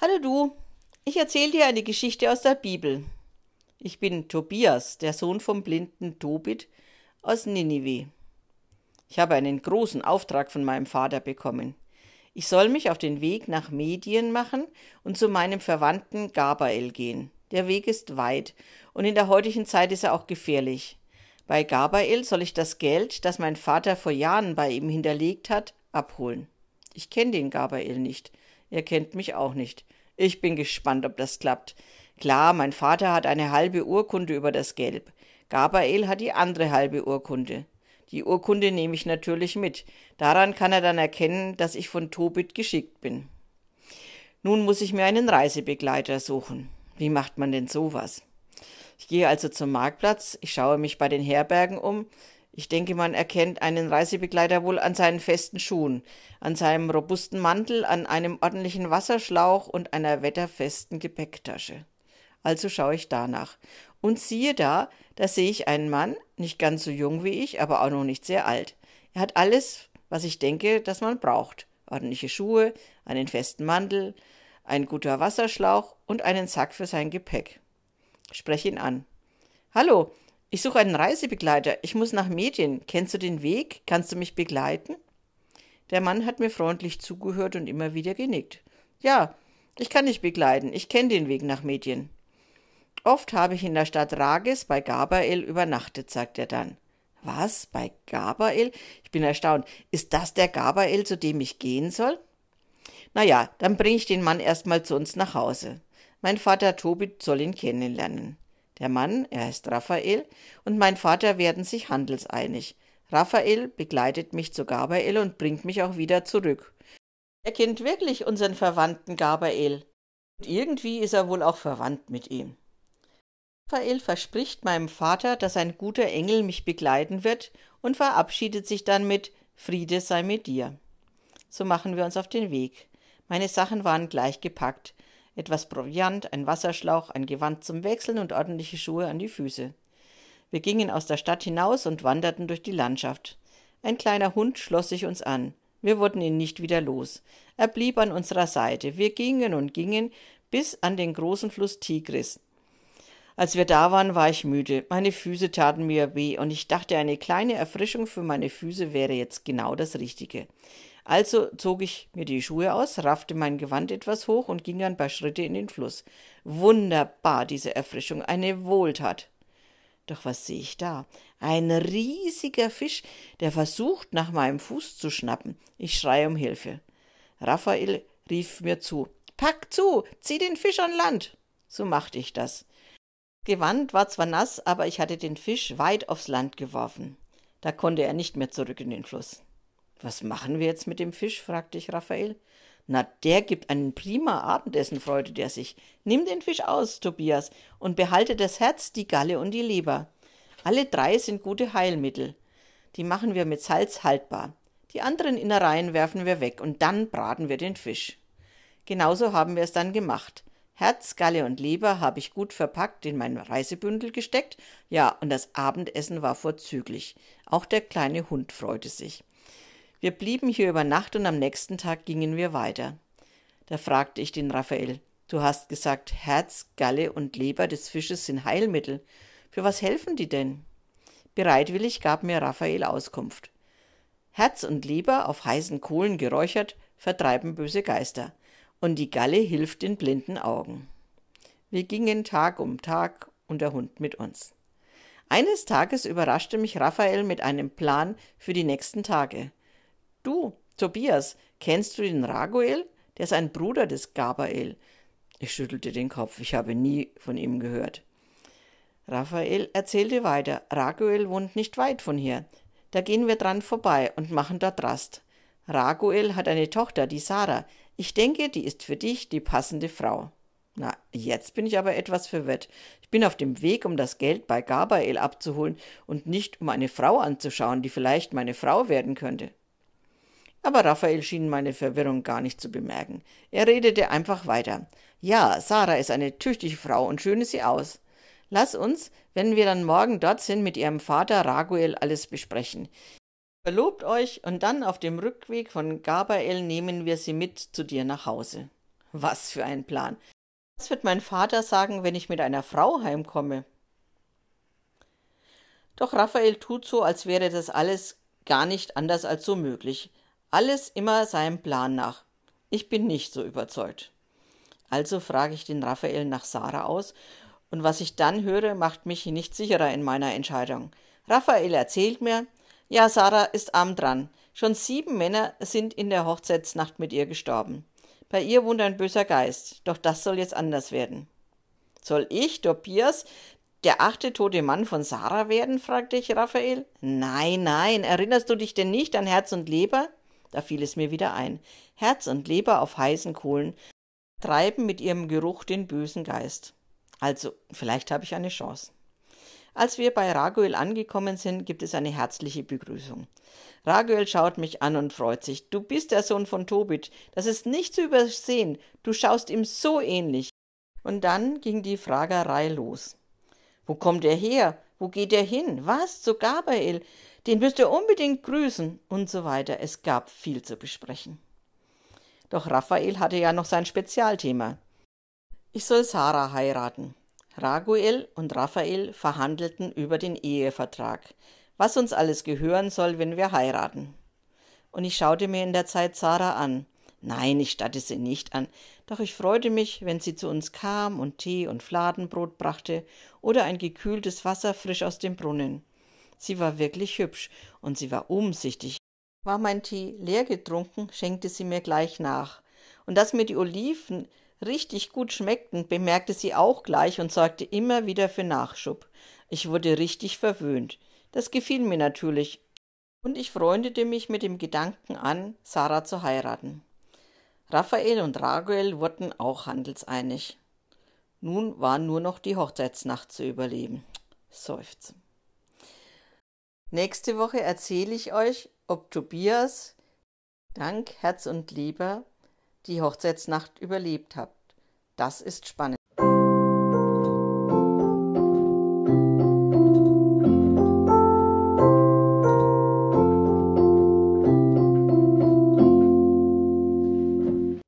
Hallo du, ich erzähle dir eine Geschichte aus der Bibel. Ich bin Tobias, der Sohn vom blinden Tobit aus Ninive. Ich habe einen großen Auftrag von meinem Vater bekommen. Ich soll mich auf den Weg nach Medien machen und zu meinem Verwandten Gabael gehen. Der Weg ist weit und in der heutigen Zeit ist er auch gefährlich. Bei Gabael soll ich das Geld, das mein Vater vor Jahren bei ihm hinterlegt hat, abholen. Ich kenne den Gabael nicht. Er kennt mich auch nicht. Ich bin gespannt, ob das klappt. Klar, mein Vater hat eine halbe Urkunde über das Gelb. Gabriel hat die andere halbe Urkunde. Die Urkunde nehme ich natürlich mit. Daran kann er dann erkennen, dass ich von Tobit geschickt bin. Nun muss ich mir einen Reisebegleiter suchen. Wie macht man denn sowas? Ich gehe also zum Marktplatz, ich schaue mich bei den Herbergen um, ich denke, man erkennt einen Reisebegleiter wohl an seinen festen Schuhen, an seinem robusten Mantel, an einem ordentlichen Wasserschlauch und einer wetterfesten Gepäcktasche. Also schaue ich danach. Und siehe da, da sehe ich einen Mann, nicht ganz so jung wie ich, aber auch noch nicht sehr alt. Er hat alles, was ich denke, dass man braucht. Ordentliche Schuhe, einen festen Mantel, ein guter Wasserschlauch und einen Sack für sein Gepäck. Sprech ihn an. Hallo, ich suche einen Reisebegleiter. Ich muss nach Medien. Kennst du den Weg? Kannst du mich begleiten? Der Mann hat mir freundlich zugehört und immer wieder genickt. Ja, ich kann dich begleiten. Ich kenne den Weg nach Medien. Oft habe ich in der Stadt Rages bei Gabael übernachtet, sagt er dann. Was? Bei Gabael? Ich bin erstaunt. Ist das der Gabael, zu dem ich gehen soll? Na ja, dann bringe ich den Mann erstmal zu uns nach Hause. Mein Vater Tobit soll ihn kennenlernen. Der Mann, er heißt Raphael, und mein Vater werden sich handelseinig. Raphael begleitet mich zu Gabriel und bringt mich auch wieder zurück. Er kennt wirklich unseren Verwandten Gabriel. Und irgendwie ist er wohl auch verwandt mit ihm. Raphael verspricht meinem Vater, dass ein guter Engel mich begleiten wird und verabschiedet sich dann mit Friede sei mit dir. So machen wir uns auf den Weg. Meine Sachen waren gleich gepackt etwas Proviant, ein Wasserschlauch, ein Gewand zum Wechseln und ordentliche Schuhe an die Füße. Wir gingen aus der Stadt hinaus und wanderten durch die Landschaft. Ein kleiner Hund schloss sich uns an. Wir wurden ihn nicht wieder los. Er blieb an unserer Seite. Wir gingen und gingen bis an den großen Fluss Tigris. Als wir da waren, war ich müde. Meine Füße taten mir weh und ich dachte, eine kleine Erfrischung für meine Füße wäre jetzt genau das Richtige. Also zog ich mir die Schuhe aus, raffte mein Gewand etwas hoch und ging ein paar Schritte in den Fluss. Wunderbar, diese Erfrischung, eine Wohltat. Doch was sehe ich da? Ein riesiger Fisch, der versucht, nach meinem Fuß zu schnappen. Ich schreie um Hilfe. Raphael rief mir zu. Pack zu, zieh den Fisch an Land. So machte ich das. Gewand war zwar nass, aber ich hatte den Fisch weit aufs Land geworfen. Da konnte er nicht mehr zurück in den Fluss. Was machen wir jetzt mit dem Fisch? fragte ich Raphael. Na, der gibt einen prima Abendessen, freute der sich. Nimm den Fisch aus, Tobias, und behalte das Herz, die Galle und die Leber. Alle drei sind gute Heilmittel. Die machen wir mit Salz haltbar. Die anderen Innereien werfen wir weg und dann braten wir den Fisch. Genauso haben wir es dann gemacht. Herz, Galle und Leber habe ich gut verpackt in mein Reisebündel gesteckt. Ja, und das Abendessen war vorzüglich. Auch der kleine Hund freute sich. Wir blieben hier über Nacht und am nächsten Tag gingen wir weiter. Da fragte ich den Raphael, du hast gesagt, Herz, Galle und Leber des Fisches sind Heilmittel. Für was helfen die denn? Bereitwillig gab mir Raphael Auskunft. Herz und Leber auf heißen Kohlen geräuchert vertreiben böse Geister, und die Galle hilft den blinden Augen. Wir gingen Tag um Tag und der Hund mit uns. Eines Tages überraschte mich Raphael mit einem Plan für die nächsten Tage. Du, Tobias, kennst du den Raguel? Der ist ein Bruder des Gabael. Ich schüttelte den Kopf, ich habe nie von ihm gehört. Raphael erzählte weiter, Raguel wohnt nicht weit von hier. Da gehen wir dran vorbei und machen dort Rast. Raguel hat eine Tochter, die Sarah. Ich denke, die ist für dich die passende Frau. Na, jetzt bin ich aber etwas verwirrt. Ich bin auf dem Weg, um das Geld bei Gabael abzuholen und nicht um eine Frau anzuschauen, die vielleicht meine Frau werden könnte. Aber Raphael schien meine Verwirrung gar nicht zu bemerken. Er redete einfach weiter. Ja, Sarah ist eine tüchtige Frau und schön ist sie aus. Lass uns, wenn wir dann morgen dort sind, mit ihrem Vater Raguel alles besprechen. Verlobt euch und dann auf dem Rückweg von Gabael nehmen wir sie mit zu dir nach Hause. Was für ein Plan. Was wird mein Vater sagen, wenn ich mit einer Frau heimkomme? Doch Raphael tut so, als wäre das alles gar nicht anders als so möglich. Alles immer seinem Plan nach. Ich bin nicht so überzeugt. Also frage ich den Raphael nach Sarah aus, und was ich dann höre, macht mich nicht sicherer in meiner Entscheidung. Raphael erzählt mir, ja, Sarah ist arm dran. Schon sieben Männer sind in der Hochzeitsnacht mit ihr gestorben. Bei ihr wohnt ein böser Geist, doch das soll jetzt anders werden. Soll ich, Tobias, der achte tote Mann von Sarah werden? fragte ich Raphael. Nein, nein, erinnerst du dich denn nicht an Herz und Leber? Da fiel es mir wieder ein. Herz und Leber auf heißen Kohlen treiben mit ihrem Geruch den bösen Geist. Also, vielleicht habe ich eine Chance. Als wir bei Raguel angekommen sind, gibt es eine herzliche Begrüßung. Raguel schaut mich an und freut sich. Du bist der Sohn von Tobit. Das ist nicht zu übersehen. Du schaust ihm so ähnlich. Und dann ging die Fragerei los. Wo kommt er her? Wo geht er hin? Was? Zu Gabriel? Den müsst ihr unbedingt grüßen und so weiter. Es gab viel zu besprechen. Doch Raphael hatte ja noch sein Spezialthema. Ich soll Sarah heiraten. Raguel und Raphael verhandelten über den Ehevertrag, was uns alles gehören soll, wenn wir heiraten. Und ich schaute mir in der Zeit Sarah an. Nein, ich statte sie nicht an, doch ich freute mich, wenn sie zu uns kam und Tee und Fladenbrot brachte oder ein gekühltes Wasser frisch aus dem Brunnen. Sie war wirklich hübsch und sie war umsichtig. War mein Tee leer getrunken, schenkte sie mir gleich nach. Und dass mir die Oliven richtig gut schmeckten, bemerkte sie auch gleich und sorgte immer wieder für Nachschub. Ich wurde richtig verwöhnt. Das gefiel mir natürlich. Und ich freundete mich mit dem Gedanken an, Sarah zu heiraten. Raphael und Raguel wurden auch handelseinig. Nun war nur noch die Hochzeitsnacht zu überleben. Seufzen. Nächste Woche erzähle ich euch, ob Tobias dank Herz und Liebe die Hochzeitsnacht überlebt hat. Das ist spannend.